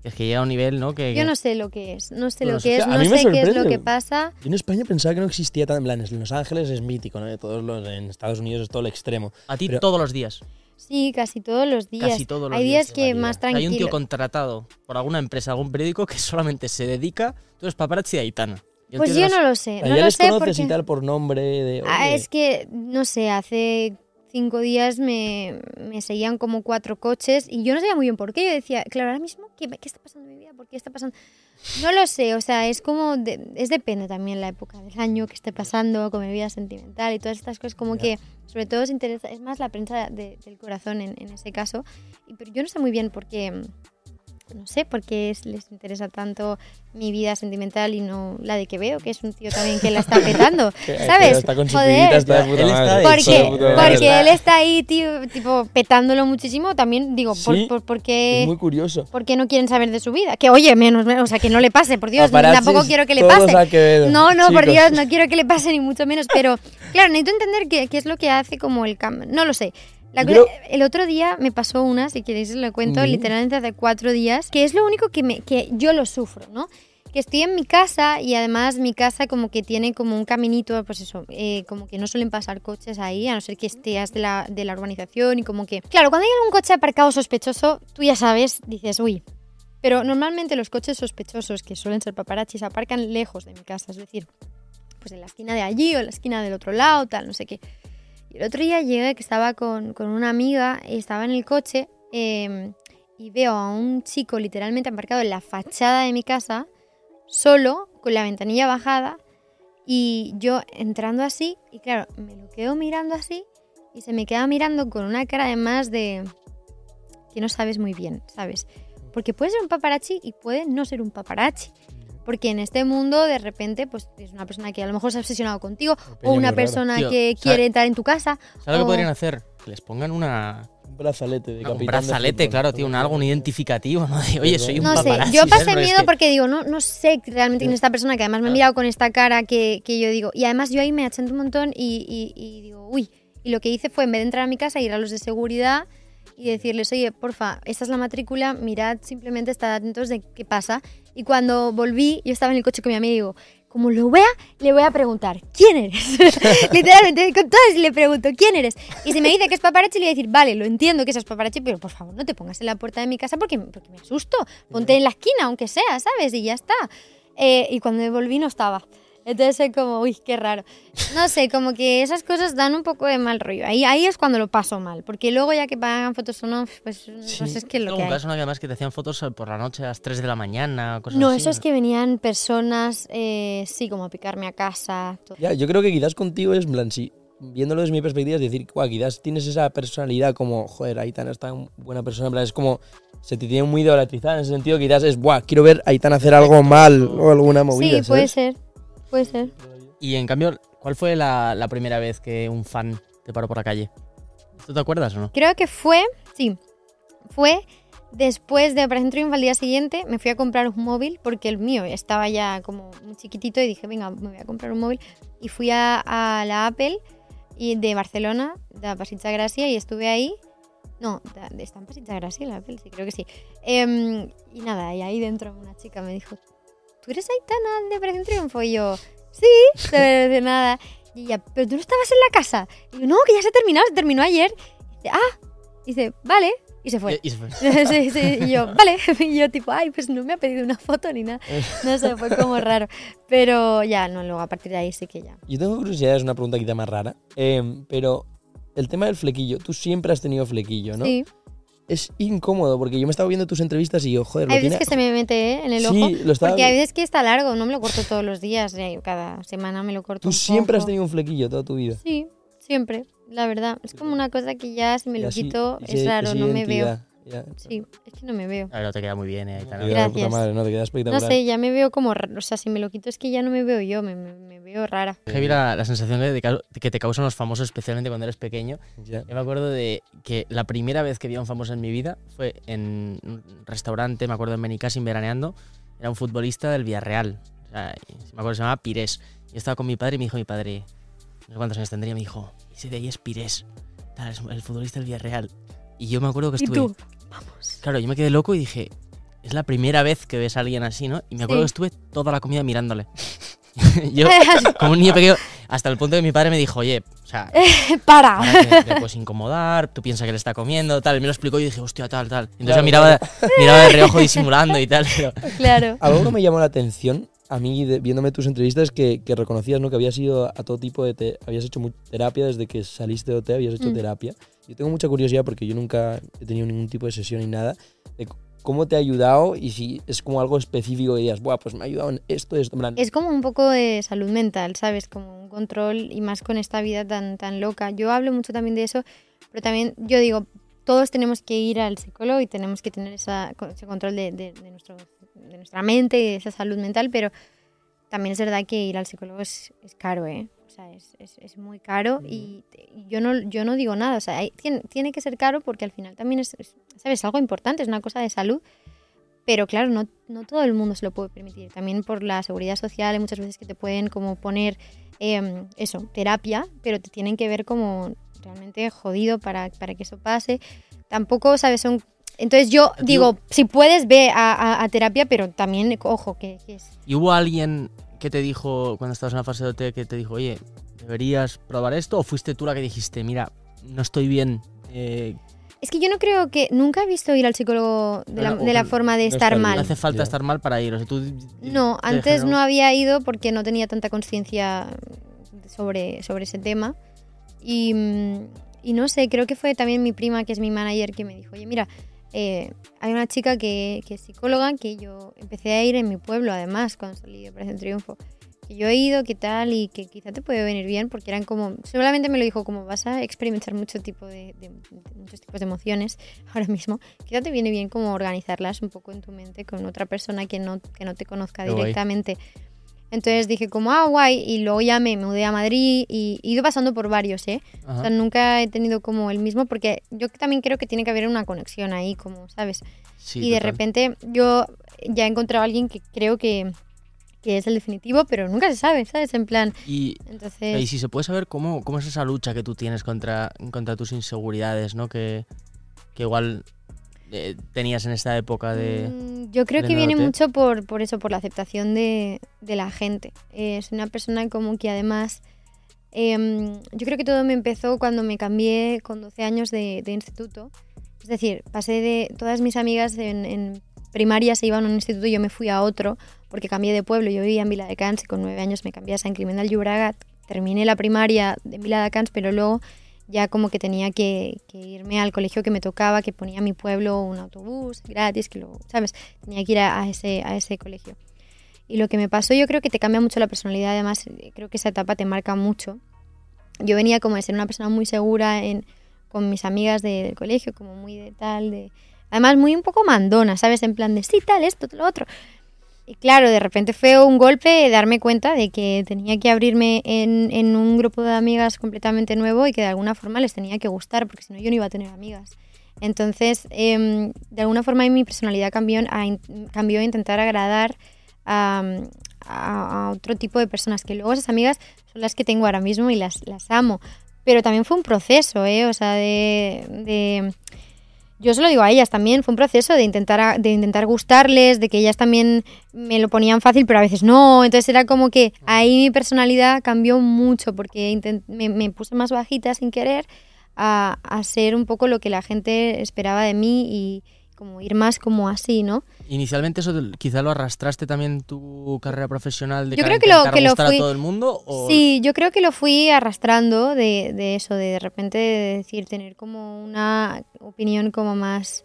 es que llega a un nivel, ¿no? Que, Yo no sé lo que es, no sé lo que es, a no mí me sé qué es lo que pasa. Yo en España pensaba que no existía tan en plan, en Los Ángeles es mítico, ¿no? De todos los, en Estados Unidos es todo el extremo. a ti pero- todos los días. Sí, casi todos los días. Casi todos los Hay días días, que más O sea, Hay un tío tranquilo. contratado por alguna empresa, algún periódico que solamente se dedica, tú eres paparazzi de Aitana. Pues yo no lo sé, no Allá lo les sé conoces y porque tal por nombre de... Ah, es que no sé, hace cinco días me, me seguían como cuatro coches y yo no sabía muy bien por qué. Yo decía, claro, ahora mismo, ¿qué, qué está pasando en mi vida? ¿Por qué está pasando? No lo sé, o sea, es como, de- es depende también la época del año que esté pasando, con mi vida sentimental y todas estas cosas, como Ya. que sobre todo se interesa, es más la prensa de- del corazón en, en ese caso, y, pero yo no sé muy bien por qué, no sé por qué es- les interesa tanto mi vida sentimental y no la de Quevedo, que es un tío también que la está petando, ¿sabes? que Está con Joder. pibita, está de puta Él está madre. de Porque, está de puta madre. porque él está ahí, tío, tipo, petándolo muchísimo. También digo, por, Sí, por, por Es qué, muy curioso. por qué no quieren saber de su vida? Que oye, menos, menos, o sea, que no le pase, por Dios, Paparazzis, tampoco quiero que le pase. No, no, por. Dios, no quiero que le pase ni mucho menos. Pero, claro, necesito entender qué, qué es lo que hace como el cambio. No lo sé. La Yo cosa- creo- El otro día me pasó una, si queréis os lo cuento, literalmente hace cuatro días, que es lo único que, me, que yo lo sufro, ¿no? Que estoy en mi casa y además mi casa como que tiene como un caminito, pues eso, eh, como que no suelen pasar coches ahí, a no ser que estés de la, de la urbanización y como que... Claro, cuando hay algún coche aparcado sospechoso, tú ya sabes, dices, uy. Pero normalmente los coches sospechosos, que suelen ser paparazzis, aparcan lejos de mi casa, es decir, pues en la esquina de allí o en la esquina del otro lado, tal, no sé qué. El otro día llegué que estaba con, con una amiga y estaba en el coche eh, y veo a un chico literalmente aparcado en la fachada de mi casa, solo, con la ventanilla bajada, y yo entrando así, y claro, me lo quedo mirando así, y se me queda mirando con una cara además de que no sabes muy bien, ¿sabes? Porque puede ser un paparazzi y puede no ser un paparazzi. Porque en este mundo, de repente, pues es una persona que a lo mejor se ha obsesionado contigo, peña o una persona Tío, que ¿sabe- quiere entrar en tu casa. ¿Sabes lo que podrían hacer? Que les pongan una, Un brazalete de un capitán de brazalete, claro, tío, un, algo, un identificativo, ¿no? De, oye, soy un No sé, yo pasé miedo que- porque digo, no, no sé realmente quién es esta persona, que además me he Claro. mirado con esta cara que, que yo digo. Y además yo ahí me achento un montón y, y- y digo, uy. Y lo que hice fue, en vez de entrar a mi casa, ir a los de seguridad y decirles, oye, porfa, esta es la matrícula, mirad, simplemente estad atentos de qué pasa. Y cuando volví, yo estaba en el coche con mi digo, como lo vea, le voy a preguntar, ¿quién eres? Literalmente, con todas le pregunto, ¿quién eres? Y si me dice que es paparazzi, le voy a decir, vale, lo entiendo que seas paparazzi, pero por favor no te pongas en la puerta de mi casa porque, porque me asusto. Ponte en la esquina, aunque sea, ¿sabes? Y ya está. Eh, y cuando volví no estaba. Entonces es como, uy, qué raro. No sé, como que esas cosas dan un poco de mal rollo. Ahí, ahí es cuando lo paso mal, porque luego ya que pagan fotos o no, pues no Sí. sé, es que lo Tengo que un hay. caso, ¿no? que además que te hacían fotos por la noche a las 3 de la mañana, cosas No, así. eso es que venían personas, eh, sí, como a picarme a casa. todo. Ya, yo creo que quizás contigo es, en plan, sí, viéndolo desde mi perspectiva, es decir, "Guau, quizás tienes esa personalidad como, joder, Aitana es tan buena persona, en plan, es como, se te tiene muy idolatrizada en ese sentido, quizás es, buah, quiero ver a Aitana hacer algo mal o alguna movida, Sí, puede ¿sabes? ser, puede ser. Y en cambio, ¿cuál fue la, la primera vez que un fan te paró por la calle? ¿Tú te acuerdas o no? Creo que fue, sí, fue después de Operación Triunfo al día siguiente, me fui a comprar un móvil porque el mío estaba ya como muy chiquitito y dije, venga, me voy a comprar un móvil. Y fui a, a la Apple y de Barcelona, de Pasitza Gracia, y estuve ahí. No, de- de- está en Pasitza Gracia la Apple, sí, creo que sí. Em, y nada, y ahí dentro una chica me dijo, ¿tú eres Aitana de Operación Triunfo? Y yo, sí, de, de nada. Y ella, pero tú no estabas en la casa. Y yo, no, que ya se ha terminado, se terminó ayer. Y dice, ah, y dice, vale, y se fue. Y- y se fue. sí, sí, y yo, vale, y yo tipo, ay, pues no me ha pedido una foto ni nada. No sé, fue como raro. Pero ya, no, luego a partir de ahí sí que ya. Yo tengo curiosidad, es una pregunta quizá más rara, eh, pero el tema del flequillo, tú siempre has tenido flequillo, ¿no? Sí, Es incómodo, porque yo me estaba viendo tus entrevistas y yo, joder, hay veces tiene... que se me mete ¿eh? en el Sí, ojo. lo estaba- Porque hay veces que está largo, no me lo corto todos los días, eh, cada semana me lo corto. Tú un siempre has tenido un flequillo toda tu vida. Sí, siempre, la verdad. Es como una cosa que ya si me lo así- quito es raro, no me veo. Ya. Sí, es que no me veo. A ver, te queda muy bien, eh, Te Aitana. queda de puta Gracias. madre, ¿no? Te queda No espectacular. sé, ya me veo como, o sea, si me lo quito es que ya no me veo yo, me, me- me veo rara. Heavy la, la sensación que te, cau- que te causan los famosos, especialmente cuando eres pequeño. Ya. Yo me acuerdo de que la primera vez que vi a un famoso en mi vida fue en un restaurante, me acuerdo en Benicassim veraneando. Era un futbolista del Villarreal. O sea, y- me acuerdo que se llamaba Pires. Yo estaba con mi padre y me dijo mi padre, no sé cuántos años tendría, me dijo, ese de ahí es Pires. Tal, es el futbolista del Villarreal. Y yo me acuerdo que ¿Y estuve... tú? Claro, yo me quedé loco y dije, es la primera vez que ves a alguien así, ¿no? Y me acuerdo Sí. que estuve toda la comida mirándole. yo, como un niño pequeño, hasta el punto que mi padre me dijo, oye, o sea, ¡Para! ahora te, te puedes incomodar, tú piensas que le está comiendo, tal. Y me lo explicó y dije, hostia, tal, tal. Entonces Claro, yo miraba, miraba de reojo disimulando y tal. Pero, claro. Algo que me llamó la atención a mí de- viéndome tus entrevistas que, que reconocías ¿no? que habías ido a todo tipo de... te- habías hecho terapia desde que saliste de OT, habías hecho Mm. terapia. Yo tengo mucha curiosidad porque yo nunca he tenido ningún tipo de sesión ni nada cómo te ha ayudado y si es como algo específico que digas, Buah, pues me ha ayudado en esto, esto. plan, Es como un poco de salud mental, ¿sabes? Como un control y más con esta vida tan, tan loca. Yo hablo mucho también de eso, pero también yo digo, todos tenemos que ir al psicólogo y tenemos que tener ese control de nuestra mente y de esa salud mental, pero también es verdad que ir al psicólogo es, es caro, ¿eh? Sea, es, es- es muy caro y te- y yo no, yo no digo nada. O sea, hay- tiene, tiene que ser caro porque al final también es, es, ¿sabes? algo importante, es una cosa de salud. Pero claro, no, no todo el mundo se lo puede permitir. También por la seguridad social hay muchas veces que te pueden como poner em, eso, terapia, pero te tienen que ver como realmente jodido para, para que eso pase. Tampoco, ¿sabes? Son... Entonces yo digo, si puedes, ve a, a- a terapia, pero también, ojo, que, que es... ¿Y hubo alguien que te dijo, cuando estabas en la fase de OT, que te dijo, oye, deberías probar esto? ¿O fuiste tú la que dijiste, mira, no estoy bien? eh, Es que yo no creo que... Nunca he visto ir al psicólogo de la, de la forma de no estar mal. no hace falta estar mal para ir. O sea, tú, No, te antes generó- no había ido porque no tenía tanta conciencia sobre, sobre ese tema. Y, mm, y no sé, creo que fue también mi prima, que es mi manager, que me dijo, oye, mira, eh, hay una chica que, que es psicóloga, que yo empecé a ir en mi pueblo, además, cuando salí de Operación Triunfo. Que yo he ido, qué tal, y que quizá te puede venir bien, porque eran como, solamente me lo dijo, como vas a experimentar mucho tipo de, de- de- muchos tipos de emociones ahora mismo, quizá te viene bien como organizarlas un poco en tu mente con otra persona que no, que no te conozca guay. Entonces dije como, ah, guay, y luego ya me mudé a Madrid y he ido pasando por varios, ¿eh? O sea, nunca he tenido como el mismo, porque yo también creo que tiene que haber una conexión ahí, como, ¿sabes? Sí, y de repente yo ya he encontrado a alguien que creo que, que es el definitivo, pero nunca se sabe, ¿sabes? En plan, Y, entonces... y si se puede saber cómo, cómo es esa lucha que tú tienes contra, contra tus inseguridades, ¿no? Que, que igual eh, tenías en esta época de... Mm, Yo creo de que viene mucho por, por eso, por la aceptación de, de la gente. Eh, soy una persona como que además... em, yo creo que todo me empezó cuando me cambié con 12 años de, de instituto. Es decir, pasé de... Todas mis amigas en, en primaria se iban a un instituto y yo me fui a otro porque cambié de pueblo. Yo vivía en Viladecans y con 9 años me cambié a San Climent del Llobregat. Terminé la primaria en Viladecans, pero luego ya como que tenía que, que irme al colegio que me tocaba, que ponía a mi pueblo un autobús gratis, que luego, ¿sabes? Tenía que ir a, a ese, a ese colegio. Y lo que me pasó, yo creo que te cambia mucho la personalidad, además, eh, creo que esa etapa te marca mucho. Yo venía como de ser una persona muy segura en, con mis amigas de- del colegio, como muy de tal, de... Además, muy un poco mandona, ¿sabes? En plan de sí, tal, esto, lo otro. Y claro, de repente fue un golpe darme cuenta de que tenía que abrirme en, en un grupo de amigas completamente nuevo y que de alguna forma les tenía que gustar, porque si no yo no iba a tener amigas. Entonces, em, de alguna forma mi personalidad cambió a, cambió a intentar agradar a, a- a otro tipo de personas, que luego esas amigas son las que tengo ahora mismo y las, las amo. Pero también fue un proceso, ¿eh? O sea, de, de- Yo se lo digo a ellas también, fue un proceso de intentar, de intentar gustarles, de que ellas también me lo ponían fácil, pero a veces no. Entonces era como que ahí mi personalidad cambió mucho porque me puse más bajita sin querer a, a ser un poco lo que la gente esperaba de mí y como ir más como así, ¿no? Inicialmente eso quizá lo arrastraste también tu carrera profesional de Yo creo que lo- que lo fui- a todo el mundo o Sí, yo creo que lo fui arrastrando de, de eso, de de repente de decir, tener como una opinión como más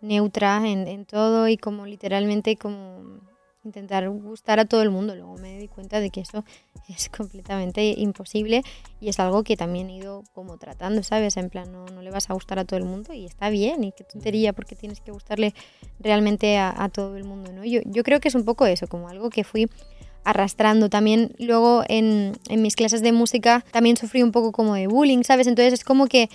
neutra en, en todo y como literalmente como intentar gustar a todo el mundo. Luego me di cuenta de que eso es completamente imposible y es algo que también he ido como tratando, ¿sabes? En plan, no, no le vas a gustar a todo el mundo y está bien y qué tontería porque tienes que gustarle realmente a, a todo el mundo, ¿no? Yo, yo creo que es un poco eso, como algo que fui arrastrando. También luego en, en mis clases de música también sufrí un poco como de bullying, ¿sabes? Entonces es como que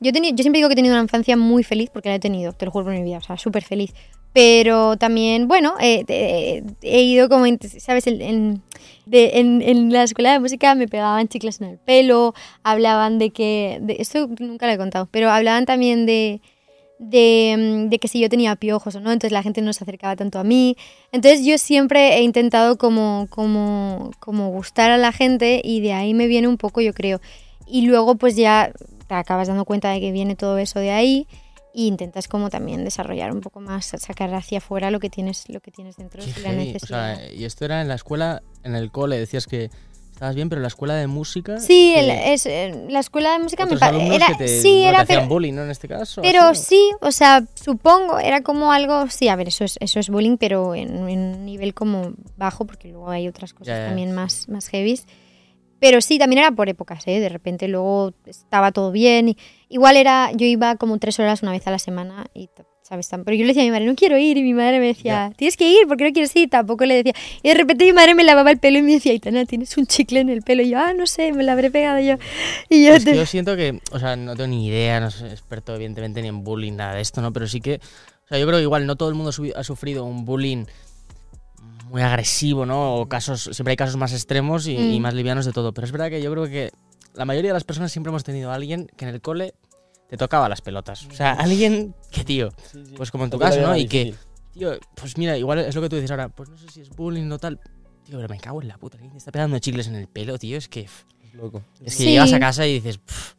yo, teni- yo siempre digo que he tenido una infancia muy feliz porque la he tenido, te lo juro por mi vida, o sea, súper feliz. Pero también, bueno, eh, eh, he ido como, ¿sabes? En, en, de- la escuela de música me pegaban chicles en el pelo, hablaban de que, esto nunca lo he contado, pero hablaban también de, de, mm, de que si yo tenía piojos o no, entonces la gente no se acercaba tanto a mí. Entonces yo siempre he intentado como, como, como gustar a la gente y de ahí me viene un poco, yo creo. Y luego pues ya te acabas dando cuenta de que viene todo eso de ahí e intentas como también desarrollar un poco más, sacar hacia afuera lo que tienes, lo que tienes dentro y la heavy. O necesidad. sea, y esto era en la escuela, en el cole, decías que estabas bien, pero la escuela de música... Sí, el- es, eh, la escuela de música me otros era, que te, sí, no era, te hacían pero, bullying, ¿no? En este caso. pero así, sí, o sea, supongo, era como algo, sí, a ver, eso es, eso es bullying, pero en, en un nivel como bajo, porque luego hay otras cosas ya. también más, más heavies. Pero sí, también era por épocas, ¿eh? De repente luego estaba todo bien. y- igual era, yo iba como tres horas una vez a la semana y, ¿sabes? Pero yo le decía a mi madre, no quiero ir. Y mi madre me decía, tienes que ir, porque no quieres ir? Tampoco le decía. Y de repente mi madre me lavaba el pelo y me decía, Aitana, tienes un chicle en el pelo. Y yo, ah, no sé, me lo habré pegado yo. Y yo, Es que te- yo siento que, o sea, no tengo ni idea, no soy experto evidentemente ni en bullying, nada de esto, ¿no? Pero sí que, o sea, yo creo que igual no todo el mundo ha sufrido un bullying muy agresivo, ¿no? O casos, siempre hay casos más extremos y, y Mm. más livianos de todo. Pero es verdad que yo creo que la mayoría de las personas siempre hemos tenido a alguien que en el cole te tocaba las pelotas. O sea, alguien que, tío, pues como en tu caso, ¿no? Y que, tío, pues mira, igual es lo que tú dices ahora, pues no sé si es bullying o tal. Tío, pero me cago en la puta, alguien te está pegando chicles en el pelo, tío, es que... Es loco. es que Sí. llegas a casa y dices, "Pff",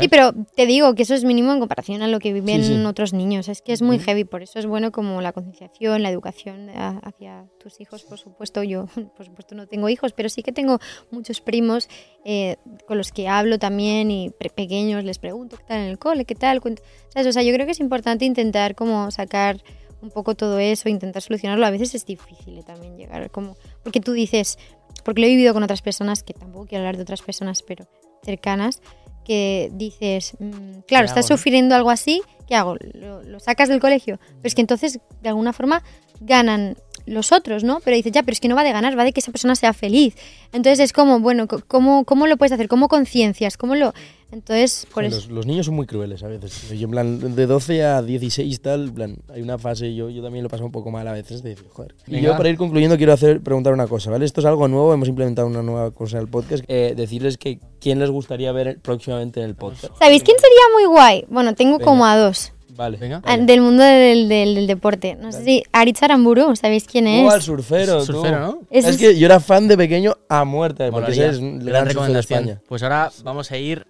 Sí, pero te digo que eso es mínimo en comparación a lo que viven Sí, sí. otros niños. Es que es muy heavy, por eso es bueno como la concienciación, la educación a- hacia tus hijos, por supuesto. Yo, por supuesto, no tengo hijos, pero sí que tengo muchos primos eh, con los que hablo también y pre- pequeños les pregunto qué tal en el cole, qué tal. ¿Sabes? O sea, yo creo que es importante intentar como sacar un poco todo eso, intentar solucionarlo. A veces es difícil eh, también llegar como... Porque tú dices, porque lo he vivido con otras personas, que tampoco quiero hablar de otras personas, pero cercanas, que dices, mm, claro, ¿Qué estás hago, sufriendo algo así, ¿qué hago? ¿Lo, lo sacas del colegio? Pero es que entonces, de alguna forma, ganan los otros, ¿no? Pero dices, ya, pero es que no va de ganar, va de que esa persona sea feliz. Entonces es como, bueno, ¿cómo, cómo lo puedes hacer? ¿Cómo conciencias? ¿Cómo lo...? Entonces, por eso... los, los niños son muy crueles a veces. Yo, en plan, de 12 a 16 tal, en plan, hay una fase, yo, yo también lo paso un poco mal a veces, de decir, joder. Y yo para ir concluyendo quiero hacer, preguntar una cosa, ¿vale? Esto es algo nuevo, hemos implementado una nueva cosa en el podcast. Eh, decirles que quién les gustaría ver próximamente en el podcast. ¿Sabéis quién sería muy guay? Bueno, tengo Venga. como a dos. Vale. Venga. Ah, Del mundo del, del- del deporte. No sé si Aritz Aramburu, ¿sabéis quién es? Oh, al surfero, tú. Surfero, ¿no? Es es- que yo era fan de pequeño a muerte, porque es Gran gran surfero de recomendación. España. Pues ahora vamos a ir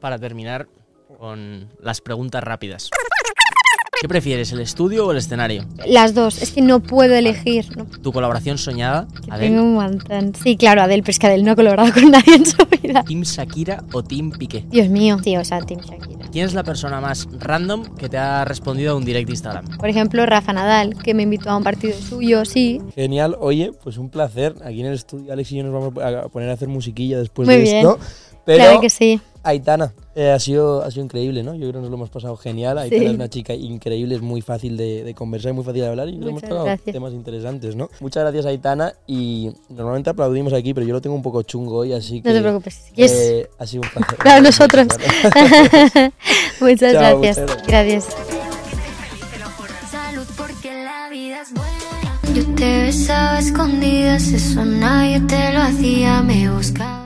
para terminar con las preguntas rápidas. ¿Qué prefieres, el estudio o el escenario? Las dos. Es que no puedo elegir. No, Tu colaboración soñada, que Adele, tengo un montón. Sí, claro, Adel, pero es que Adel no ha colaborado con nadie en su vida. Team Shakira o Team Piqué. Dios mío. Sí, o sea, Team Shakira. ¿Quién es la persona más random que te ha respondido a un direct de Instagram? Por ejemplo, Rafa Nadal, que me invitó a un partido suyo, sí. Genial, oye, pues un placer. Aquí en el estudio, Alex y yo nos vamos a poner a hacer musiquilla después Muy de bien. esto. Pero Claro que sí. Aitana, eh, ha, sido, ha sido increíble, ¿no? Yo creo que nos lo hemos pasado genial. Aitana Sí. es una chica increíble, es muy fácil de, de conversar, muy fácil de hablar y nos hemos tocado gracias. temas interesantes, ¿no? Muchas gracias, Aitana. Y normalmente aplaudimos aquí, pero yo lo tengo un poco chungo hoy, así que. No te preocupes. Eh, ha sido un placer. Claro, nosotros. Muchas Chao, gracias. muchas Gracias. Yo te besaba escondidas, eso nadie te lo hacía, me buscaba.